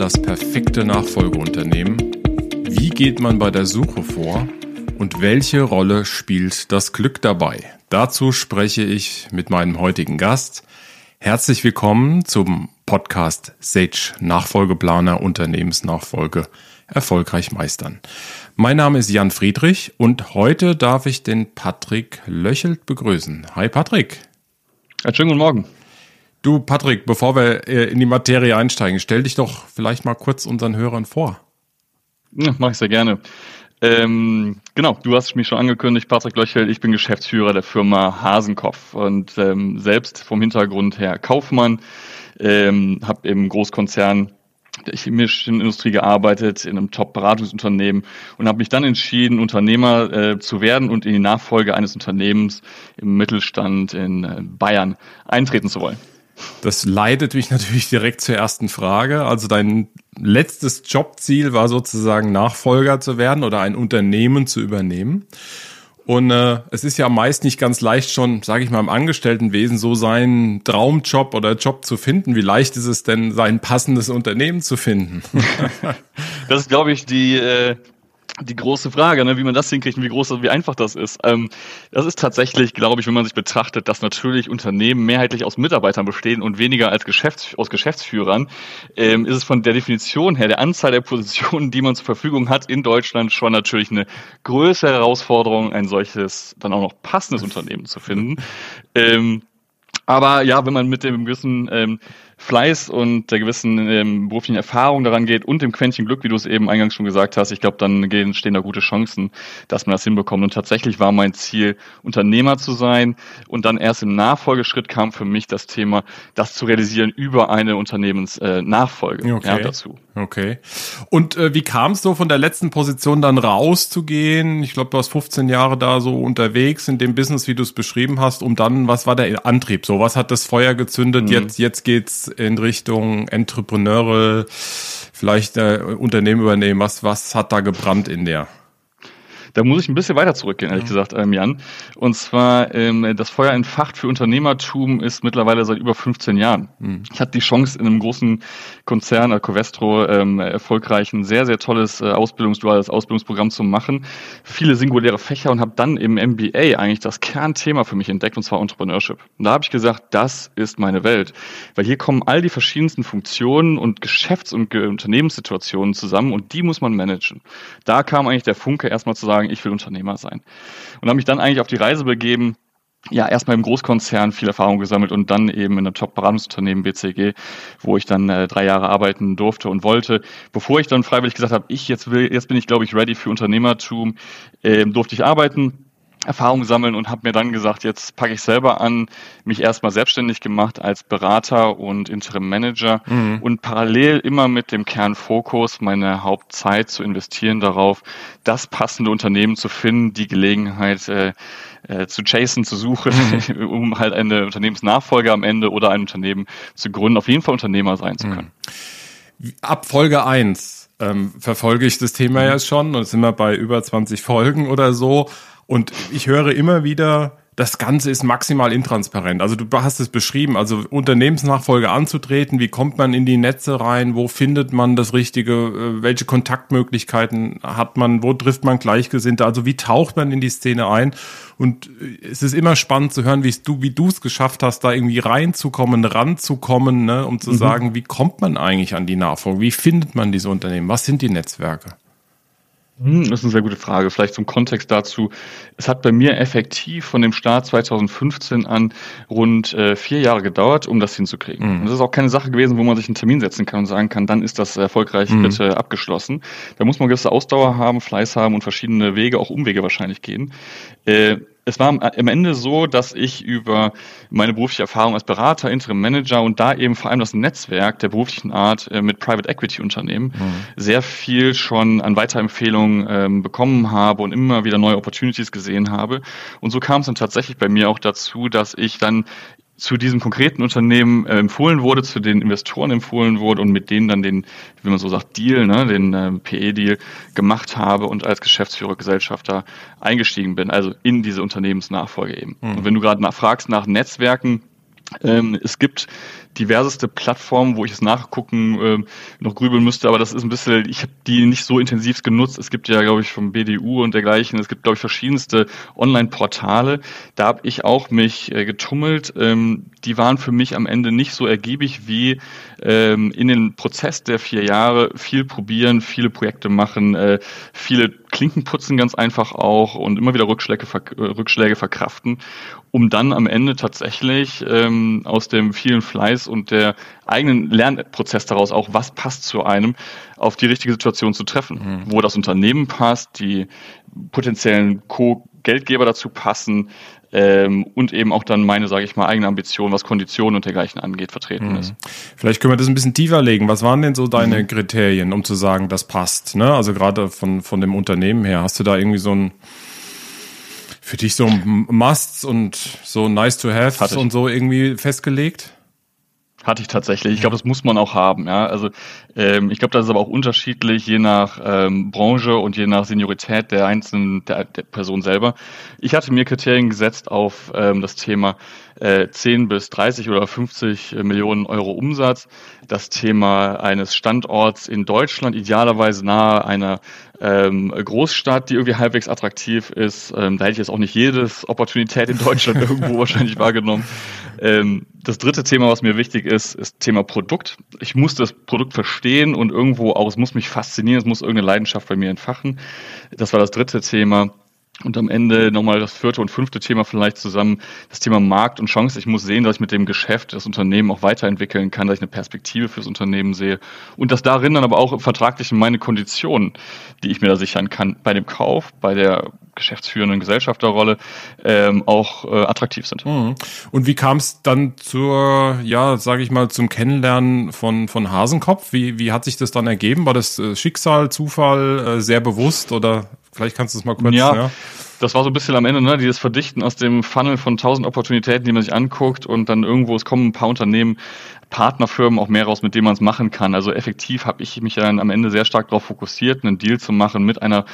das perfekte Nachfolgeunternehmen? Wie geht man bei der Suche vor? Und welche Rolle spielt das Glück dabei? Dazu spreche ich mit meinem heutigen Gast. Herzlich willkommen zum Podcast Sage Nachfolgeplaner Unternehmensnachfolge erfolgreich meistern. Mein Name ist Jan Friedrich und heute darf ich den Patrick Löchelt begrüßen. Hi Patrick. Ja, schönen guten Morgen. Du, Patrick, bevor wir äh, in die Materie einsteigen, stell dich doch vielleicht mal kurz unseren Hörern vor. Ja, Mache ich sehr gerne. Ähm, genau, du hast mich schon angekündigt, Patrick Löchel, ich bin Geschäftsführer der Firma Hasenkopf und ähm, selbst vom Hintergrund her Kaufmann, ähm, habe im Großkonzern der chemischen Industrie gearbeitet, in einem Top-Beratungsunternehmen und habe mich dann entschieden, Unternehmer äh, zu werden und in die Nachfolge eines Unternehmens im Mittelstand in äh, Bayern eintreten zu wollen. Das leitet mich natürlich direkt zur ersten Frage. Also dein letztes Jobziel war sozusagen Nachfolger zu werden oder ein Unternehmen zu übernehmen. Und äh, es ist ja meist nicht ganz leicht schon, sage ich mal, im Angestelltenwesen so seinen Traumjob oder Job zu finden. Wie leicht ist es denn, sein passendes Unternehmen zu finden? das ist, glaube ich, die äh, die große Frage, ne, wie man das hinkriegt und wie groß und wie einfach das ist. Ähm, das ist tatsächlich, glaube ich, wenn man sich betrachtet, dass natürlich Unternehmen mehrheitlich aus Mitarbeitern bestehen und weniger als Geschäfts aus Geschäftsführern, ähm, ist es von der Definition her, der Anzahl der Positionen, die man zur Verfügung hat in Deutschland, schon natürlich eine größere Herausforderung, ein solches dann auch noch passendes Unternehmen zu finden. Ähm, aber ja, wenn man mit dem gewissen ähm, Fleiß und der gewissen ähm, beruflichen Erfahrung daran geht und dem Quäntchen Glück, wie du es eben eingangs schon gesagt hast, ich glaube, dann gehen, stehen da gute Chancen, dass man das hinbekommt. Und tatsächlich war mein Ziel, Unternehmer zu sein. Und dann erst im Nachfolgeschritt kam für mich das Thema, das zu realisieren über eine Unternehmensnachfolge äh, okay. ja, dazu. Okay. Und äh, wie kam es so von der letzten Position dann rauszugehen? Ich glaube, du hast 15 Jahre da so unterwegs in dem Business, wie du es beschrieben hast, um dann, was war der Antrieb? So, was hat das Feuer gezündet? Mhm. Jetzt, jetzt geht's in Richtung Entrepreneurial, vielleicht äh, Unternehmen übernehmen? Was, was hat da gebrannt in der? Da muss ich ein bisschen weiter zurückgehen, ehrlich ja. gesagt, ähm, Jan. Und zwar, ähm, das Feuer entfacht für Unternehmertum ist mittlerweile seit über 15 Jahren. Mhm. Ich hatte die Chance, in einem großen Konzern, äh, Covestro, ähm, erfolgreich ein sehr, sehr tolles äh, Ausbildungs duales Ausbildungsprogramm zu machen. Viele singuläre Fächer und habe dann im MBA eigentlich das Kernthema für mich entdeckt, und zwar Entrepreneurship. Und da habe ich gesagt, das ist meine Welt. Weil hier kommen all die verschiedensten Funktionen und Geschäfts- und Unternehmenssituationen zusammen und die muss man managen. Da kam eigentlich der Funke erstmal zu sagen, sagen, ich will Unternehmer sein. Und habe mich dann eigentlich auf die Reise begeben, ja, erstmal im Großkonzern viel Erfahrung gesammelt und dann eben in einem Top-Beratungsunternehmen BCG, wo ich dann äh, drei Jahre arbeiten durfte und wollte. Bevor ich dann freiwillig gesagt habe, ich jetzt will, jetzt bin ich, glaube ich, ready für Unternehmertum, äh, durfte ich arbeiten Erfahrung sammeln und habe mir dann gesagt, jetzt packe ich selber an, mich erstmal selbstständig gemacht als Berater und Interim Manager mhm. und parallel immer mit dem Kernfokus meine Hauptzeit zu investieren darauf, das passende Unternehmen zu finden, die Gelegenheit äh, äh, zu chasen, zu suchen, mhm. um halt eine Unternehmensnachfolge am Ende oder ein Unternehmen zu gründen, auf jeden Fall Unternehmer sein zu können. Ab Folge eins ähm, verfolge ich das Thema mhm. ja schon und sind wir bei über 20 Folgen oder so. Und ich höre immer wieder, das Ganze ist maximal intransparent. Also du hast es beschrieben, also Unternehmensnachfolge anzutreten, wie kommt man in die Netze rein, wo findet man das Richtige, äh, welche Kontaktmöglichkeiten hat man, wo trifft man Gleichgesinnte, also wie taucht man in die Szene ein. Und äh, es ist immer spannend zu hören, wie du, wie du es geschafft hast, da irgendwie reinzukommen, ranzukommen, ne, um zu mhm. sagen, wie kommt man eigentlich an die Nachfolge, wie findet man diese Unternehmen, was sind die Netzwerke? Hm, das ist eine sehr gute Frage. Vielleicht zum Kontext dazu. Es hat bei mir effektiv von dem Start 2015 an rund äh, vier Jahre gedauert, um das hinzukriegen. Mhm. Und das ist auch keine Sache gewesen, wo man sich einen Termin setzen kann und sagen kann, dann ist das erfolgreich mhm. bitte abgeschlossen. Da muss man gewisse Ausdauer haben, Fleiß haben und verschiedene Wege, auch Umwege wahrscheinlich gehen. Äh, es war am Ende so, dass ich über meine berufliche Erfahrung als Berater, Interim Manager und da eben vor allem das Netzwerk der beruflichen Art äh, mit Private Equity Unternehmen mhm. sehr viel schon an Weiterempfehlungen ähm, bekommen habe und immer wieder neue Opportunities gesehen habe. Und so kam es dann tatsächlich bei mir auch dazu, dass ich dann zu diesem konkreten Unternehmen äh, empfohlen wurde, zu den Investoren empfohlen wurde und mit denen dann den, wie man so sagt, Deal, ne, den äh, PE-Deal gemacht habe und als Geschäftsführer, Gesellschafter eingestiegen bin, also in diese Unternehmensnachfolge eben. Mhm. Und wenn du gerade nach, fragst nach Netzwerken, Ähm, es gibt diverseste Plattformen, wo ich es nachgucken äh, noch grübeln müsste, aber das ist ein bisschen, ich habe die nicht so intensiv genutzt. Es gibt ja, glaube ich, vom BDU und dergleichen, es gibt, glaube ich, verschiedenste Online-Portale. Da habe ich auch mich äh, getummelt. Ähm, die waren für mich am Ende nicht so ergiebig wie ähm, in den Prozess der vier Jahre viel probieren, viele Projekte machen, äh, viele Klinken putzen ganz einfach auch und immer wieder Rückschläge, äh, Rückschläge verkraften, um dann am Ende tatsächlich ähm, aus dem vielen Fleiß und der eigenen Lernprozess daraus auch, was passt zu einem, auf die richtige Situation zu treffen, mhm. wo das Unternehmen passt, die potenziellen Co-Geldgeber dazu passen, ähm, und eben auch dann meine, sage ich mal, eigene Ambition, was Konditionen und dergleichen angeht, vertreten mhm. ist. Vielleicht können wir das ein bisschen tiefer legen. Was waren denn so deine mhm. Kriterien, um zu sagen, das passt? Ne? Also gerade von, von dem Unternehmen her, hast du da irgendwie so ein für dich so Musts und so nice to have und so irgendwie festgelegt? Hatte ich tatsächlich. Ich glaube, das muss man auch haben. Ja, also ähm, ich glaube, das ist aber auch unterschiedlich je nach ähm, Branche und je nach Seniorität der einzelnen der, der Person selber. Ich hatte mir Kriterien gesetzt auf ähm, das Thema äh, 10 bis 30 oder 50 Millionen Euro Umsatz, das Thema eines Standorts in Deutschland, idealerweise nahe einer ähm, Großstadt, die irgendwie halbwegs attraktiv ist. Ähm, da hätte ich jetzt auch nicht jedes Opportunität in Deutschland irgendwo wahrscheinlich wahrgenommen. Ähm, das dritte Thema, was mir wichtig ist, ist Thema Produkt. Ich muss das Produkt verstehen und irgendwo auch, es muss mich faszinieren, es muss irgendeine Leidenschaft bei mir entfachen. Das war das dritte Thema. Und am Ende nochmal das vierte und fünfte Thema vielleicht zusammen, das Thema Markt und Chance. Ich muss sehen, dass ich mit dem Geschäft das Unternehmen auch weiterentwickeln kann, dass ich eine Perspektive fürs Unternehmen sehe und dass darin dann aber auch vertraglich meine Konditionen, die ich mir da sichern kann, bei dem Kauf, bei der geschäftsführenden Gesellschafterrolle ähm, auch äh, attraktiv sind. Mhm. Und wie kam es dann zur, ja, sage ich mal, zum Kennenlernen von von Hasenkopf? Wie wie hat sich das dann ergeben? War das äh, Schicksal, Zufall, äh, sehr bewusst oder Vielleicht kannst du es mal kurz. Ja, ja, das war so ein bisschen am Ende, ne, dieses Verdichten aus dem Funnel von tausend Opportunitäten, die man sich anguckt und dann irgendwo, es kommen ein paar Unternehmen, Partnerfirmen auch mehr raus, mit denen man es machen kann. Also effektiv habe ich mich dann am Ende sehr stark darauf fokussiert, einen Deal zu machen mit einer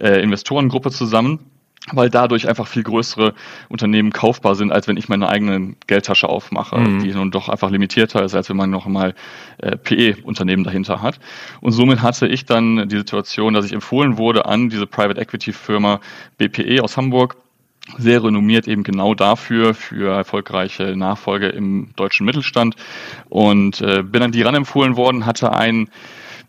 äh, Investorengruppe zusammen weil dadurch einfach viel größere Unternehmen kaufbar sind, als wenn ich meine eigene Geldtasche aufmache, mhm. die nun doch einfach limitierter ist, als wenn man noch mal äh, PE-Unternehmen dahinter hat. Und somit hatte ich dann die Situation, dass ich empfohlen wurde an diese Private Equity Firma BPE aus Hamburg, sehr renommiert eben genau dafür, für erfolgreiche Nachfolge im deutschen Mittelstand und äh, bin an die ran empfohlen worden, hatte einen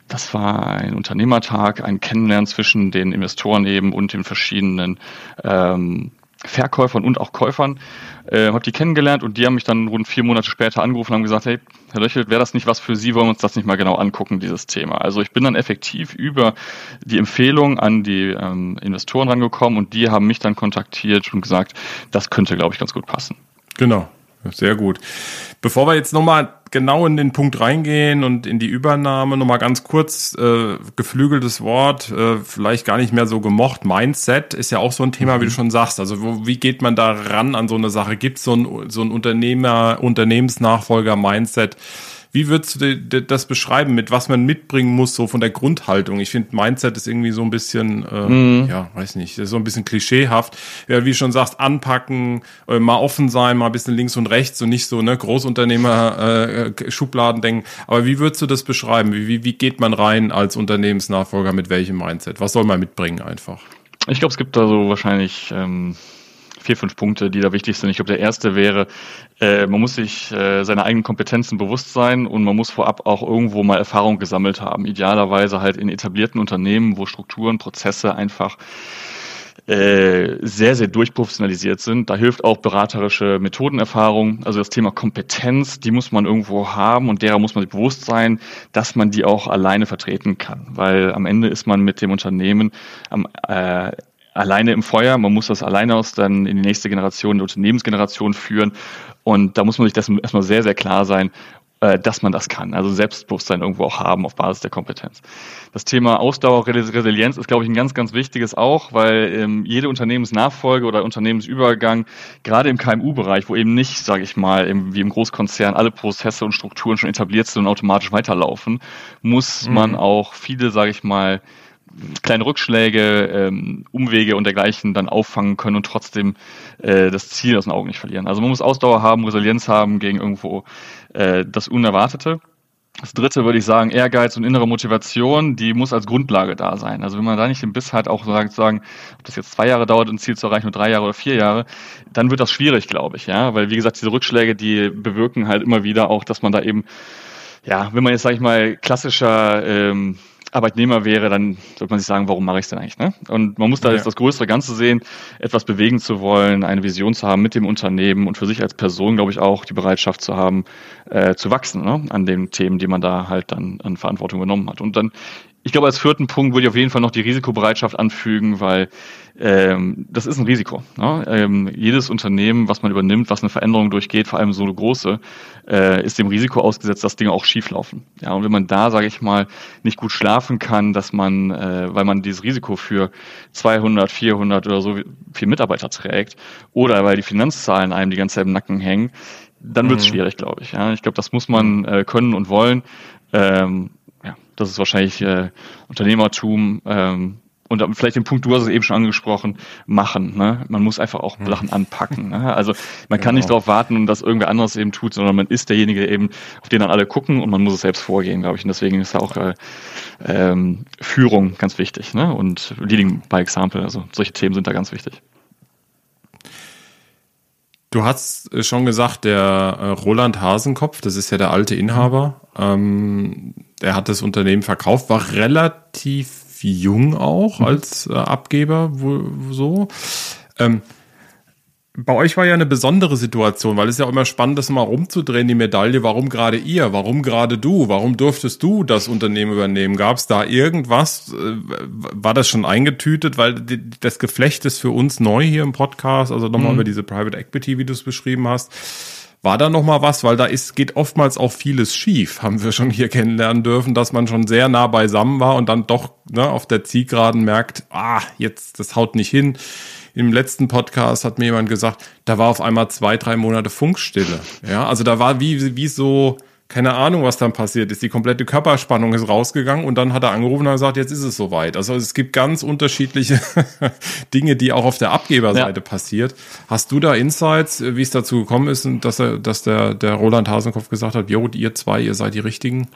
das war ein Unternehmertag, ein Kennenlernen zwischen den Investoren eben und den verschiedenen ähm, Verkäufern und auch Käufern. Äh, habe die kennengelernt und die haben mich dann rund vier Monate später angerufen und haben gesagt, hey, Herr Löchelt, wäre das nicht was für Sie, wollen wir uns das nicht mal genau angucken, dieses Thema. Also ich bin dann effektiv über die Empfehlung an die ähm, Investoren rangekommen und die haben mich dann kontaktiert und gesagt, das könnte, glaube ich, ganz gut passen. Genau, sehr gut. Bevor wir jetzt nochmal genau in den Punkt reingehen und in die Übernahme, nochmal ganz kurz, äh, geflügeltes Wort, äh, vielleicht gar nicht mehr so gemocht. Mindset ist ja auch so ein Thema, wie du mhm. schon sagst. Also wo, wie geht man da ran an so eine Sache? Gibt es so ein, so ein Unternehmer, Unternehmensnachfolger-Mindset? Wie würdest du das beschreiben, mit was man mitbringen muss, so von der Grundhaltung? Ich finde, Mindset ist irgendwie so ein bisschen, äh, mhm. ja, weiß nicht, so ein bisschen klischeehaft. Ja, wie du schon sagst, anpacken, äh, mal offen sein, mal ein bisschen links und rechts und nicht so, ne, Großunternehmer, äh, Schubladen denken. Aber wie würdest du das beschreiben? Wie, wie, wie geht man rein als Unternehmensnachfolger mit welchem Mindset? Was soll man mitbringen einfach? Ich glaube, es gibt da so wahrscheinlich ähm, vier, fünf Punkte, die da wichtig sind. Ich glaube, der erste wäre, äh, man muss sich äh, seiner eigenen Kompetenzen bewusst sein und man muss vorab auch irgendwo mal Erfahrung gesammelt haben. Idealerweise halt in etablierten Unternehmen, wo Strukturen, Prozesse einfach äh, sehr, sehr durchprofessionalisiert sind. Da hilft auch beraterische Methodenerfahrung. Also das Thema Kompetenz, die muss man irgendwo haben und derer muss man sich bewusst sein, dass man die auch alleine vertreten kann. Weil am Ende ist man mit dem Unternehmen am äh, alleine im Feuer. Man muss das alleine aus dann in die nächste Generation, die Unternehmensgeneration führen. Und da muss man sich dessen erstmal sehr, sehr klar sein, äh, dass man das kann. Also Selbstbewusstsein irgendwo auch haben auf Basis der Kompetenz. Das Thema Ausdauer, Resilienz ist, glaube ich, ein ganz, ganz wichtiges auch, weil ähm, jede Unternehmensnachfolge oder Unternehmensübergang, gerade im KMU-Bereich, wo eben nicht, sage ich mal, im, wie im Großkonzern alle Prozesse und Strukturen schon etabliert sind und automatisch weiterlaufen, muss mhm. man auch viele, sage ich mal, kleine Rückschläge, ähm, Umwege und dergleichen dann auffangen können und trotzdem äh, das Ziel aus den Augen nicht verlieren. Also man muss Ausdauer haben, Resilienz haben gegen irgendwo äh, das Unerwartete. Das dritte würde ich sagen, Ehrgeiz und innere Motivation, die muss als Grundlage da sein. Also wenn man da nicht den Biss hat, auch sagen, ob das jetzt zwei Jahre dauert, ein Ziel zu erreichen, nur drei Jahre oder vier Jahre, dann wird das schwierig, glaube ich, ja. Weil wie gesagt, diese Rückschläge, die bewirken halt immer wieder auch, dass man da eben, ja, wenn man jetzt, sage ich mal, klassischer ähm, Arbeitnehmer wäre, dann sollte man sich sagen, warum mache ich es denn eigentlich? Ne? Und man muss da ja. jetzt das größere Ganze sehen, etwas bewegen zu wollen, eine Vision zu haben mit dem Unternehmen und für sich als Person, glaube ich, auch die Bereitschaft zu haben, äh, zu wachsen ne? an den Themen, die man da halt dann an Verantwortung übernommen hat. Und dann ich glaube, als vierten Punkt würde ich auf jeden Fall noch die Risikobereitschaft anfügen, weil ähm, das ist ein Risiko. Ne? Ähm, jedes Unternehmen, was man übernimmt, was eine Veränderung durchgeht, vor allem so eine große, äh, ist dem Risiko ausgesetzt, dass Dinge auch schieflaufen. Ja, und wenn man da, sage ich mal, nicht gut schlafen kann, dass man, äh, weil man dieses Risiko für 200, 400 oder so viel Mitarbeiter trägt, oder weil die Finanzzahlen einem die ganze Zeit im Nacken hängen, dann wird es mhm. schwierig, glaube ich. Ja, ich glaube, das muss man äh, können und wollen. Ähm, das ist wahrscheinlich äh, Unternehmertum ähm, und vielleicht den Punkt, du hast es eben schon angesprochen, machen. Ne? Man muss einfach auch Sachen anpacken. Ne? Also man kann genau. nicht darauf warten, dass irgendwer anderes eben tut, sondern man ist derjenige, der eben, auf den dann alle gucken und man muss es selbst vorgehen, glaube ich. Und deswegen ist auch äh, ähm, Führung ganz wichtig ne? und Leading by Example. Also solche Themen sind da ganz wichtig. Du hast äh, schon gesagt, der äh, Roland Hasenkopf, das ist ja der alte Inhaber, ähm, der hat das Unternehmen verkauft, war relativ jung auch mhm. als äh, Abgeber, wo, so. Ähm, bei euch war ja eine besondere Situation, weil es ja auch immer spannend ist, mal rumzudrehen, die Medaille. Warum gerade ihr? Warum gerade du? Warum durftest du das Unternehmen übernehmen? Gab es da irgendwas? Äh, war das schon eingetütet? Weil das Geflecht ist für uns neu hier im Podcast. Also nochmal mhm. über diese Private Equity, wie du es beschrieben hast. War da noch mal was, weil da ist geht oftmals auch vieles schief, haben wir schon hier kennenlernen dürfen, dass man schon sehr nah beisammen war und dann doch ne, auf der Zielgeraden merkt, ah, jetzt das haut nicht hin im letzten Podcast hat mir jemand gesagt, da war auf einmal zwei, drei Monate Funkstille. Ja, also da war wie, wie so, keine Ahnung, was dann passiert ist. Die komplette Körperspannung ist rausgegangen und dann hat er angerufen und gesagt, jetzt ist es soweit. Also es gibt ganz unterschiedliche Dinge, die auch auf der Abgeberseite ja. passiert. Hast du da Insights, wie es dazu gekommen ist dass er, dass der, der Roland Hasenkopf gesagt hat, jo, ihr zwei, ihr seid die Richtigen?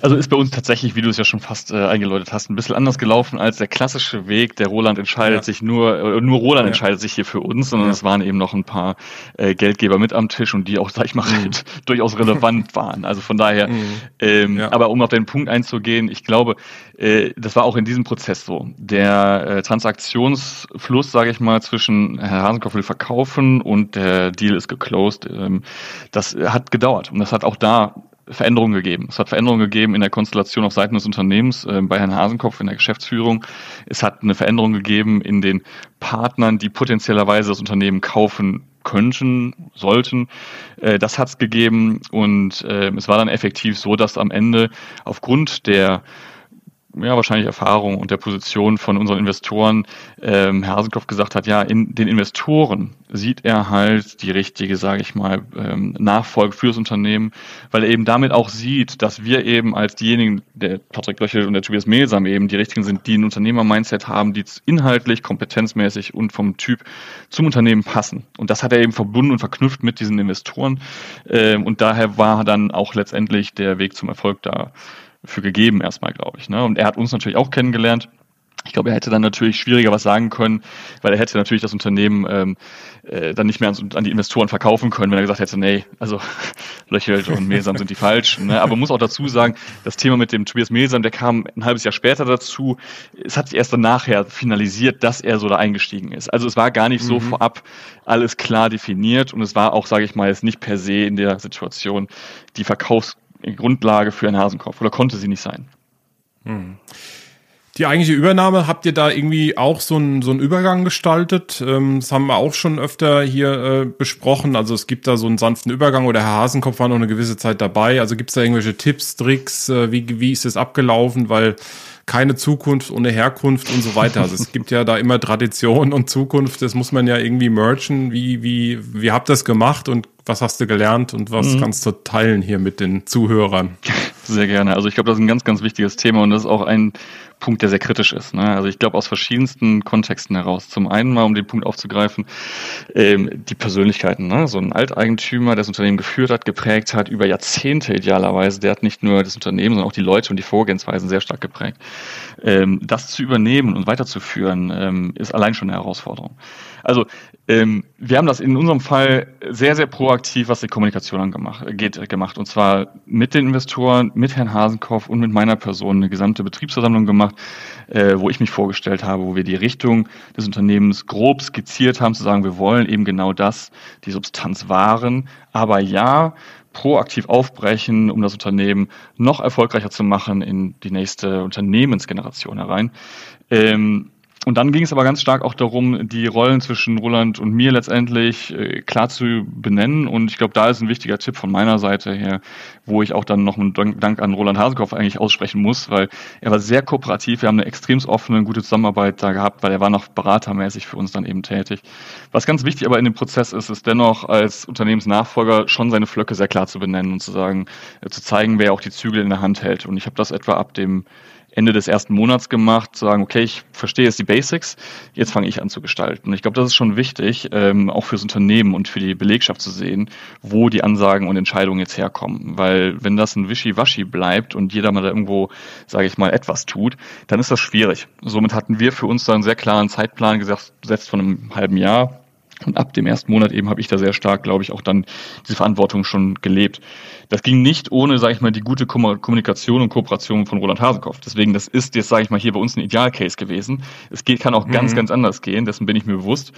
Also ist bei uns tatsächlich, wie du es ja schon fast äh, eingeläutet hast, ein bisschen anders gelaufen als der klassische Weg. Der Roland entscheidet ja. sich nur, äh, nur Roland ja. entscheidet sich hier für uns, sondern es waren eben noch ein paar äh, Geldgeber mit am Tisch und die auch, sag ich mal, mhm. durchaus relevant waren. Also von daher, mhm. ähm, ja. aber um auf den Punkt einzugehen, ich glaube, äh, das war auch in diesem Prozess so. Der äh, Transaktionsfluss, sage ich mal, zwischen Herr Hasenkopf will verkaufen und der Deal ist geclosed, ähm, das hat gedauert. Und das hat auch da Veränderungen gegeben. Es hat Veränderungen gegeben in der Konstellation auf Seiten des Unternehmens äh, bei Herrn Hasenkopf in der Geschäftsführung. Es hat eine Veränderung gegeben in den Partnern, die potenziellerweise das Unternehmen kaufen könnten, sollten. Äh, das hat es gegeben und äh, es war dann effektiv so, dass am Ende aufgrund der ja, wahrscheinlich Erfahrung und der Position von unseren Investoren ähm, Herr Hasenkopf gesagt hat, ja, in den Investoren sieht er halt die richtige, sage ich mal, ähm, Nachfolge fürs Unternehmen, weil er eben damit auch sieht, dass wir eben als diejenigen, der Patrick Löchel und der Tobias Melsam eben die richtigen sind, die ein Unternehmer-Mindset haben, die inhaltlich, kompetenzmäßig und vom Typ zum Unternehmen passen. Und das hat er eben verbunden und verknüpft mit diesen Investoren. Ähm, und daher war dann auch letztendlich der Weg zum Erfolg da für gegeben erstmal, glaube ich. Ne? Und er hat uns natürlich auch kennengelernt. Ich glaube, er hätte dann natürlich schwieriger was sagen können, weil er hätte natürlich das Unternehmen ähm, äh, dann nicht mehr an, an, die Investoren verkaufen können, wenn er gesagt hätte, nee, also Löchelt und Mesam sind die falschen. Ne? Aber muss auch dazu sagen, das Thema mit dem Tobias Mesam, der kam ein halbes Jahr später dazu. Es hat sich erst dann nachher finalisiert, dass er so da eingestiegen ist. Also es war gar nicht mhm. so vorab alles klar definiert und es war auch, sage ich mal, jetzt nicht per se in der Situation die Verkaufs Grundlage für einen Hasenkopf oder konnte sie nicht sein. Hm. Die eigentliche Übernahme, habt ihr da irgendwie auch so einen, so einen Übergang gestaltet? Ähm, das haben wir auch schon öfter hier äh, besprochen. Also es gibt da so einen sanften Übergang oder Herr Hasenkopf war noch eine gewisse Zeit dabei. Also gibt es da irgendwelche Tipps, Tricks? Äh, wie, wie ist es abgelaufen? Weil keine Zukunft ohne Herkunft und so weiter. Also es gibt ja da immer Tradition und Zukunft, das muss man ja irgendwie merchen. Wie, wie, wie habt ihr das gemacht und was hast du gelernt und was mhm. kannst du teilen hier mit den Zuhörern? Sehr gerne. Also ich glaube, das ist ein ganz, ganz wichtiges Thema und das ist auch ein Punkt, der sehr kritisch ist. Ne? Also ich glaube aus verschiedensten Kontexten heraus. Zum einen mal, um den Punkt aufzugreifen, ähm, die Persönlichkeiten. Ne? So ein Alteigentümer, der das Unternehmen geführt hat, geprägt hat, über Jahrzehnte idealerweise, der hat nicht nur das Unternehmen, sondern auch die Leute und die Vorgehensweisen sehr stark geprägt. Ähm, das zu übernehmen und weiterzuführen, ähm, ist allein schon eine Herausforderung. Also ähm, wir haben das in unserem Fall sehr, sehr proaktiv, was die Kommunikation angemacht, geht, gemacht. Und zwar mit den Investoren, mit Herrn Hasenkopf und mit meiner Person eine gesamte Betriebsversammlung gemacht, äh, wo ich mich vorgestellt habe, wo wir die Richtung des Unternehmens grob skizziert haben, zu sagen, wir wollen eben genau das, die Substanz wahren. Aber ja, proaktiv aufbrechen, um das Unternehmen noch erfolgreicher zu machen in die nächste Unternehmensgeneration herein. Ähm, und dann ging es aber ganz stark auch darum, die Rollen zwischen Roland und mir letztendlich äh, klar zu benennen. Und ich glaube, da ist ein wichtiger Tipp von meiner Seite her, wo ich auch dann noch einen Dank an Roland Hasenkopf eigentlich aussprechen muss, weil er war sehr kooperativ. Wir haben eine extrem offene, gute Zusammenarbeit da gehabt, weil er war noch beratermäßig für uns dann eben tätig. Was ganz wichtig aber in dem Prozess ist, ist dennoch als Unternehmensnachfolger schon seine Flöcke sehr klar zu benennen und zu sagen, äh, zu zeigen, wer auch die Zügel in der Hand hält. Und ich habe das etwa ab dem Ende des ersten Monats gemacht, zu sagen, okay, ich verstehe jetzt die Basics, jetzt fange ich an zu gestalten. Ich glaube, das ist schon wichtig, ähm, auch fürs Unternehmen und für die Belegschaft zu sehen, wo die Ansagen und Entscheidungen jetzt herkommen. Weil wenn das ein Wischiwaschi bleibt und jeder mal da irgendwo, sage ich mal, etwas tut, dann ist das schwierig. Somit hatten wir für uns da einen sehr klaren Zeitplan gesetzt von einem halben Jahr und ab dem ersten Monat eben habe ich da sehr stark, glaube ich, auch dann diese Verantwortung schon gelebt. Das ging nicht ohne, sage ich mal, die gute Kommunikation und Kooperation von Roland Hasenkopf. Deswegen, das ist jetzt, sage ich mal, hier bei uns ein Idealcase gewesen. Es geht, kann auch mhm. ganz, ganz anders gehen, dessen bin ich mir bewusst.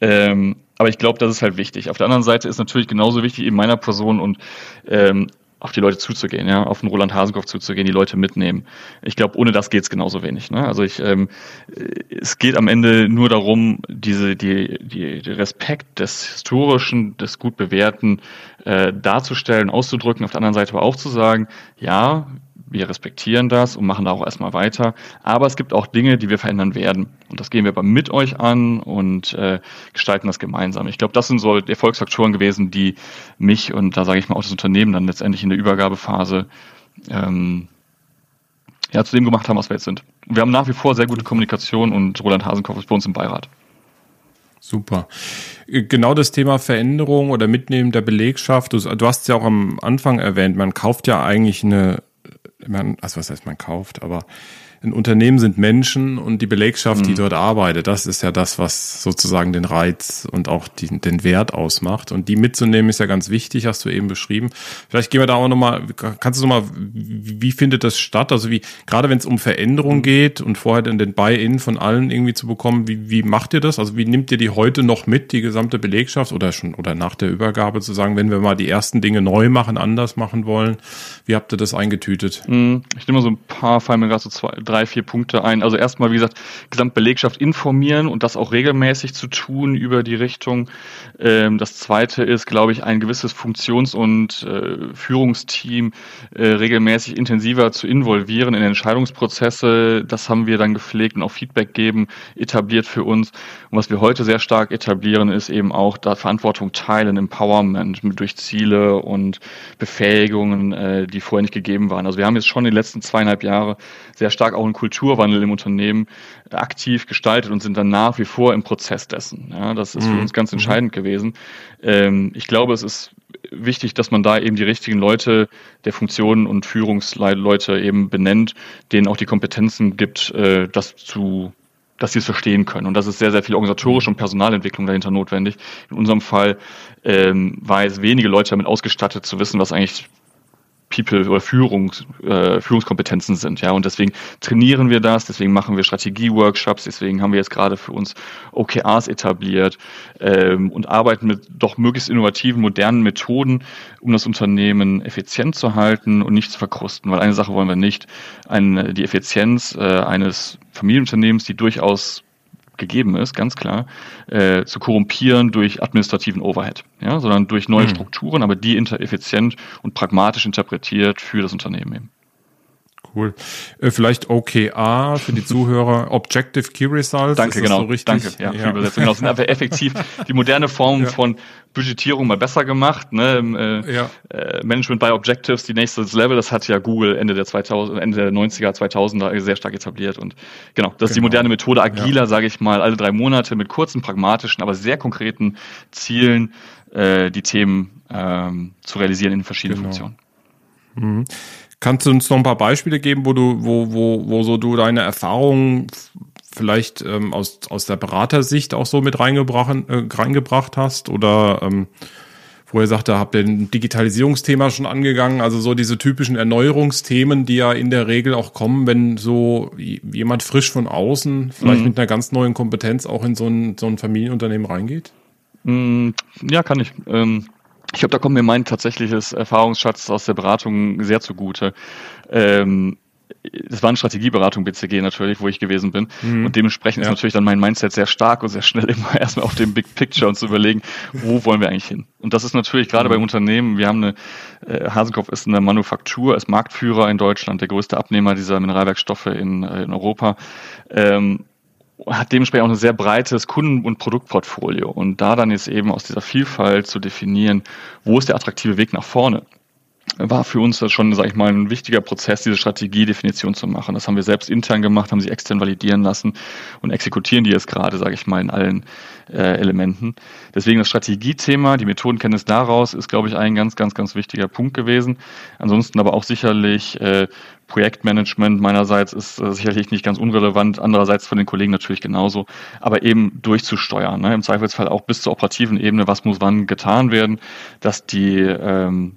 Ähm, aber ich glaube, das ist halt wichtig. Auf der anderen Seite ist natürlich genauso wichtig eben meiner Person und ähm, auf die Leute zuzugehen, ja, auf den Roland Hasenkopf zuzugehen, die Leute mitnehmen. Ich glaube, ohne das geht's genauso wenig. Ne? Also ich, ähm, es geht am Ende nur darum, diese, die, die, die Respekt des Historischen, des gut Bewährten äh, darzustellen, auszudrücken, auf der anderen Seite aber auch zu sagen, ja, wir respektieren das und machen da auch erstmal weiter. Aber es gibt auch Dinge, die wir verändern werden. Und das gehen wir aber mit euch an und äh, gestalten das gemeinsam. Ich glaube, das sind so Erfolgsfaktoren gewesen, die mich und da sage ich mal auch das Unternehmen dann letztendlich in der Übergabephase ähm, ja, zu dem gemacht haben, was wir jetzt sind. Wir haben nach wie vor sehr gute Kommunikation und Roland Hasenkopf ist bei uns im Beirat. Super. Genau das Thema Veränderung oder Mitnehmen der Belegschaft. Du, du hast es ja auch am Anfang erwähnt, man kauft ja eigentlich eine man, also was heißt man kauft, aber ein Unternehmen sind Menschen und die Belegschaft, mhm. die dort arbeitet, das ist ja das, was sozusagen den Reiz und auch die, den Wert ausmacht. Und die mitzunehmen ist ja ganz wichtig, hast du eben beschrieben. Vielleicht gehen wir da auch nochmal, kannst du nochmal, wie, findet das statt? Also wie, gerade wenn es um Veränderung mhm. geht und vorher dann den Buy-in von allen irgendwie zu bekommen, wie, wie macht ihr das? Also wie nimmt ihr die heute noch mit, die gesamte Belegschaft oder schon, oder nach der Übergabe zu sagen, wenn wir mal die ersten Dinge neu machen, anders machen wollen, wie habt ihr das eingetütet? Mhm. Ich nehme mal so ein paar, fallen mir gerade so zwei, drei, vier Punkte ein. Also erstmal, wie gesagt, Gesamtbelegschaft informieren und das auch regelmäßig zu tun über die Richtung. Ähm, das zweite ist, glaube ich, ein gewisses Funktions- und äh, Führungsteam äh, regelmäßig intensiver zu involvieren in Entscheidungsprozesse. Das haben wir dann gepflegt und auch Feedback geben, etabliert für uns. Und was wir heute sehr stark etablieren, ist eben auch da Verantwortung teilen, Empowerment durch Ziele und Befähigungen, äh, die vorher nicht gegeben waren. Also wir haben jetzt schon den letzten zweieinhalb Jahre sehr stark auch einen Kulturwandel im Unternehmen aktiv gestaltet und sind dann nach wie vor im Prozess dessen. Ja, das ist für mhm. uns ganz mhm. entscheidend gewesen. Ähm, ich glaube, es ist wichtig, dass man da eben die richtigen Leute der Funktionen und Führungsleute eben benennt, denen auch die Kompetenzen gibt, äh, das zu dass sie es verstehen können. Und das ist sehr, sehr viel organisatorische und Personalentwicklung dahinter notwendig. In unserem Fall ähm, war es wenige Leute damit ausgestattet zu wissen, was eigentlich People oder Führungs, äh, Führungskompetenzen sind. Ja, und deswegen trainieren wir das, deswegen machen wir Strategie-Workshops, deswegen haben wir jetzt gerade für uns OKRs etabliert ähm, und arbeiten mit doch möglichst innovativen, modernen Methoden, um das Unternehmen effizient zu halten und nicht zu verkrusten. Weil eine Sache wollen wir nicht, eine, die Effizienz äh, eines Familienunternehmens, die durchaus gegeben ist, ganz klar, äh, zu korrumpieren durch administrativen Overhead, ja, sondern durch neue mhm. Strukturen, aber die effizient und pragmatisch interpretiert für das Unternehmen eben. Cool. Äh, vielleicht OKR für die Zuhörer, Objective Key Results. Danke, genau. So Danke, ja, ja. Übersetzung. Genau, sind aber effektiv die moderne Form ja. von Budgetierung mal besser gemacht. Ne? Äh, ja. äh, Management by Objectives, die nächste Level, das hat ja Google Ende der 2000, Ende der 90er, 2000er sehr stark etabliert. Und genau, das genau. ist die genau. moderne Methode, agiler, ja. sage ich mal, alle drei Monate mit kurzen, pragmatischen, aber sehr konkreten Zielen äh, die Themen ähm, zu realisieren in verschiedenen genau. Funktionen. Mhm. Kannst du uns noch ein paar Beispiele geben, wo du, wo, wo, wo so du deine Erfahrungen vielleicht ähm, aus, aus der Beratersicht auch so mit reingebracht, äh, reingebracht hast? Oder ähm, wo ihr sagt, da habt ihr ein Digitalisierungsthema schon angegangen, also so diese typischen Erneuerungsthemen, die ja in der Regel auch kommen, wenn so jemand frisch von außen, vielleicht mhm. mit einer ganz neuen Kompetenz auch in so ein, so ein Familienunternehmen reingeht? Mm, ja, kann ich. Ähm, ich glaube, da kommt mir mein tatsächliches Erfahrungsschatz aus der Beratung sehr zugute. Ähm, das war eine Strategieberatung BCG natürlich, wo ich gewesen bin. Mhm. Und dementsprechend ja. ist natürlich dann mein Mindset sehr stark und sehr schnell immer erstmal auf dem Big Picture und zu überlegen, wo wollen wir eigentlich hin? Und das ist natürlich gerade mhm. beim Unternehmen, wir haben eine, äh, Hasenkopf ist eine Manufaktur, ist Marktführer in Deutschland, der größte Abnehmer dieser Mineralwerkstoffe in, äh, in Europa. Ähm, hat dementsprechend auch ein sehr breites Kunden- und Produktportfolio. Und da dann jetzt eben aus dieser Vielfalt zu definieren, wo ist der attraktive Weg nach vorne, war für uns das schon, sage ich mal, ein wichtiger Prozess, diese Strategiedefinition zu machen. Das haben wir selbst intern gemacht, haben sie extern validieren lassen und exekutieren die jetzt gerade, sage ich mal, in allen äh, Elementen. Deswegen das Strategiethema, die Methodenkenntnis daraus ist, glaube ich, ein ganz, ganz, ganz wichtiger Punkt gewesen. Ansonsten aber auch sicherlich äh, Projektmanagement meinerseits ist äh, sicherlich nicht ganz unrelevant, andererseits von den Kollegen natürlich genauso, aber eben durchzusteuern. Ne? Im Zweifelsfall auch bis zur operativen Ebene, was muss wann getan werden, dass die ähm,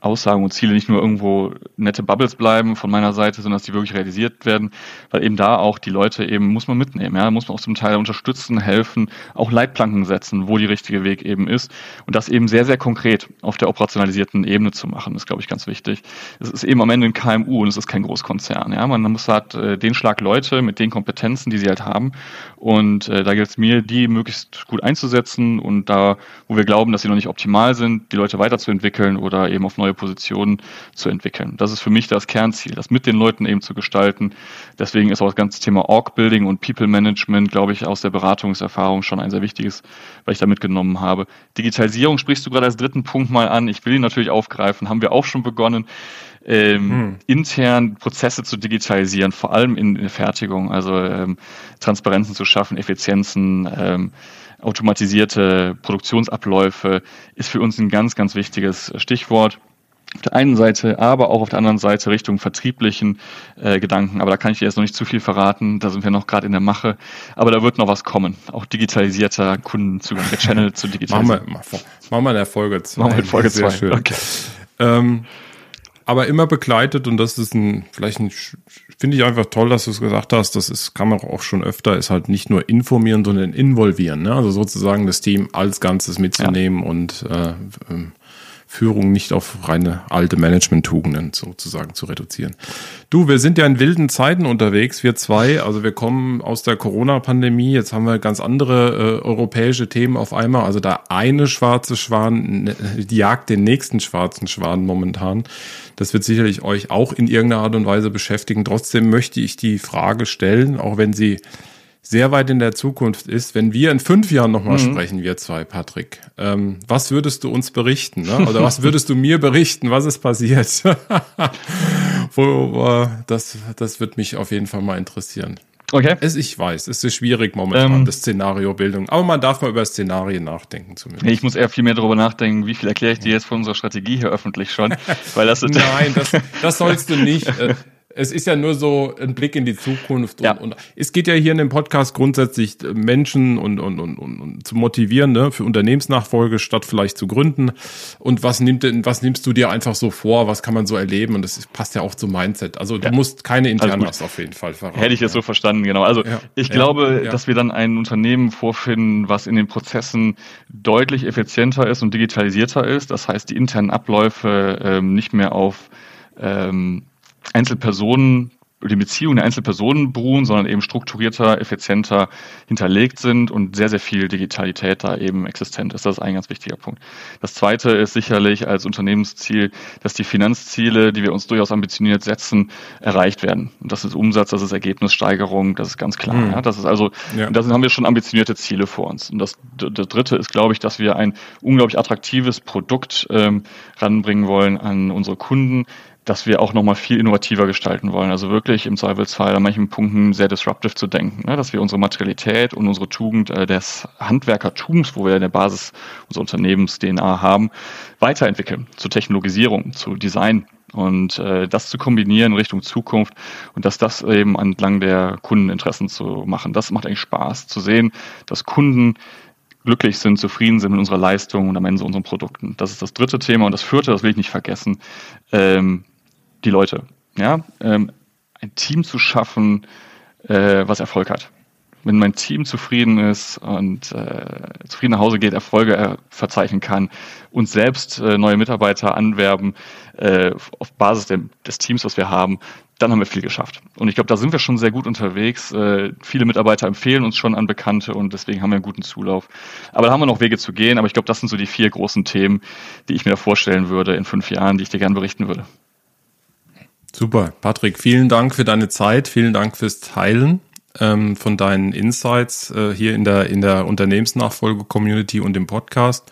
Aussagen und Ziele nicht nur irgendwo nette Bubbles bleiben von meiner Seite, sondern dass die wirklich realisiert werden, weil eben da auch die Leute eben muss man mitnehmen, ja, muss man auch zum Teil unterstützen, helfen, auch Leitplanken setzen, wo die richtige Weg eben ist und das eben sehr, sehr konkret auf der operationalisierten Ebene zu machen, ist glaube ich ganz wichtig. Es ist eben am Ende ein KMU und es ist kein Großkonzern, ja, man muss halt äh, den Schlag Leute mit den Kompetenzen, die sie halt haben und äh, da gilt es mir, die möglichst gut einzusetzen und da, wo wir glauben, dass sie noch nicht optimal sind, die Leute weiterzuentwickeln oder eben auf neue neue Positionen zu entwickeln. Das ist für mich das Kernziel, das mit den Leuten eben zu gestalten. Deswegen ist auch das ganze Thema Org-Building und People-Management, glaube ich, aus der Beratungserfahrung schon ein sehr wichtiges, weil ich da mitgenommen habe. Digitalisierung sprichst du gerade als dritten Punkt mal an. Ich will ihn natürlich aufgreifen, haben wir auch schon begonnen. Ähm, hm. intern Prozesse zu digitalisieren, vor allem in, der Fertigung, also ähm, Transparenzen zu schaffen, Effizienzen, ähm, automatisierte Produktionsabläufe ist für uns ein ganz, ganz wichtiges Stichwort auf der einen Seite, aber auch auf der anderen Seite Richtung vertrieblichen äh, Gedanken. Aber da kann ich dir jetzt noch nicht zu viel verraten. Da sind wir noch gerade in der Mache. Aber da wird noch was kommen. Auch digitalisierter Kundenzugang, der Channel zu digitalisieren. Machen wir, machen wir in der Folge 2. Machen wir in Folge 2. Okay. Ähm, aber immer begleitet und das ist ein, vielleicht ein, finde ich einfach toll, dass du es gesagt hast, das ist, kann man auch schon öfter, ist halt nicht nur informieren, sondern involvieren, ne? also sozusagen das Team als Ganzes mitzunehmen ja. und äh, ähm, Führung nicht auf reine alte Management-Tugenden sozusagen zu reduzieren. Du, wir sind ja in wilden Zeiten unterwegs, wir zwei. Also wir kommen aus der Corona-Pandemie. Jetzt haben wir ganz andere äh, europäische Themen auf einmal. Also da eine schwarze Schwan ne, jagt den nächsten schwarzen Schwan momentan. Das wird sicherlich euch auch in irgendeiner Art und Weise beschäftigen. Trotzdem möchte ich die Frage stellen, auch wenn sie sehr weit in der Zukunft ist, wenn wir in fünf Jahren nochmal mhm. sprechen, wir zwei, Patrick, ähm, was würdest du uns berichten? Ne? Oder was würdest du mir berichten? Was ist passiert? das, das wird mich auf jeden Fall mal interessieren. Okay. Es, ich weiß, es ist schwierig momentan, ähm, das Szenariobildung. Aber man darf mal über Szenarien nachdenken zumindest. Ich muss eher viel mehr darüber nachdenken, wie viel erkläre ich dir jetzt von unserer Strategie hier öffentlich schon. Weil das Nein, das, das sollst du nicht. Es ist ja nur so ein Blick in die Zukunft. Ja. Und, und, es geht ja hier in dem Podcast grundsätzlich äh, Menschen und, und, und, und, und zu motivieren, ne, für Unternehmensnachfolge statt vielleicht zu gründen. Und was nimmt denn, was nimmst du dir einfach so vor? Was kann man so erleben? Und das passt ja auch zum Mindset. Also du ja. musst keine Internas auf jeden Fall verraten. Hätte ich es so verstanden, genau. Also ja. ich glaube, dass wir dann ein Unternehmen vorfinden, was in den Prozessen deutlich effizienter ist und digitalisierter ist. Das heißt, die internen Abläufe ähm, nicht mehr auf ähm, Einzelpersonen die Beziehungen der Einzelpersonen beruhen, sondern eben strukturierter, effizienter hinterlegt sind und sehr, sehr viel Digitalität da eben existent ist. Das ist ein ganz wichtiger Punkt. Das zweite ist sicherlich als Unternehmensziel, dass die Finanzziele, die wir uns durchaus ambitioniert setzen, erreicht werden. Und das ist Umsatz, das ist Ergebnissteigerung, das ist ganz klar. Mhm. Ja, das ist also, ja. da haben wir schon ambitionierte Ziele vor uns. Und das, das dritte ist, glaube ich, dass wir ein unglaublich attraktives Produkt ähm, ranbringen wollen an unsere Kunden, dass wir auch nochmal viel innovativer gestalten wollen. Also wirklich im Zweifelsfall an manchen Punkten sehr disruptive zu denken, ne? dass wir unsere Materialität und unsere Tugend äh, des Handwerkertums, wo wir in der Basis unserer Unternehmens-DNA haben, weiterentwickeln zur Technologisierung, zu Design und äh, das zu kombinieren Richtung Zukunft und dass das eben entlang der Kundeninteressen zu machen. Das macht eigentlich Spaß zu sehen, dass Kunden glücklich sind, zufrieden sind mit unserer Leistung und am Ende unseren Produkten. Das ist das dritte Thema und das vierte, das will ich nicht vergessen. Ähm, die Leute. Ja, ähm, ein Team zu schaffen, äh, was Erfolg hat. Wenn mein Team zufrieden ist und äh, zufrieden nach Hause geht, Erfolge äh, verzeichnen kann und selbst äh, neue Mitarbeiter anwerben äh, auf Basis der, des Teams, was wir haben, dann haben wir viel geschafft. Und ich glaube, da sind wir schon sehr gut unterwegs. Äh, viele Mitarbeiter empfehlen uns schon an Bekannte und deswegen haben wir einen guten Zulauf. Aber da haben wir noch Wege zu gehen. Aber ich glaube, das sind so die vier großen Themen, die ich mir vorstellen würde in fünf Jahren, die ich dir gerne berichten würde. Super. Patrick, vielen Dank für deine Zeit. Vielen Dank fürs Teilen ähm, von deinen Insights äh, hier in der, in der Unternehmensnachfolge-Community und im Podcast.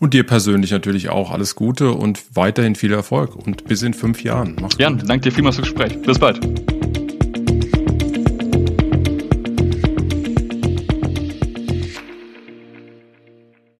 Und dir persönlich natürlich auch alles Gute und weiterhin viel Erfolg und bis in fünf Jahren. Mach's Jan, gut. danke dir vielmals fürs Gespräch. Bis bald.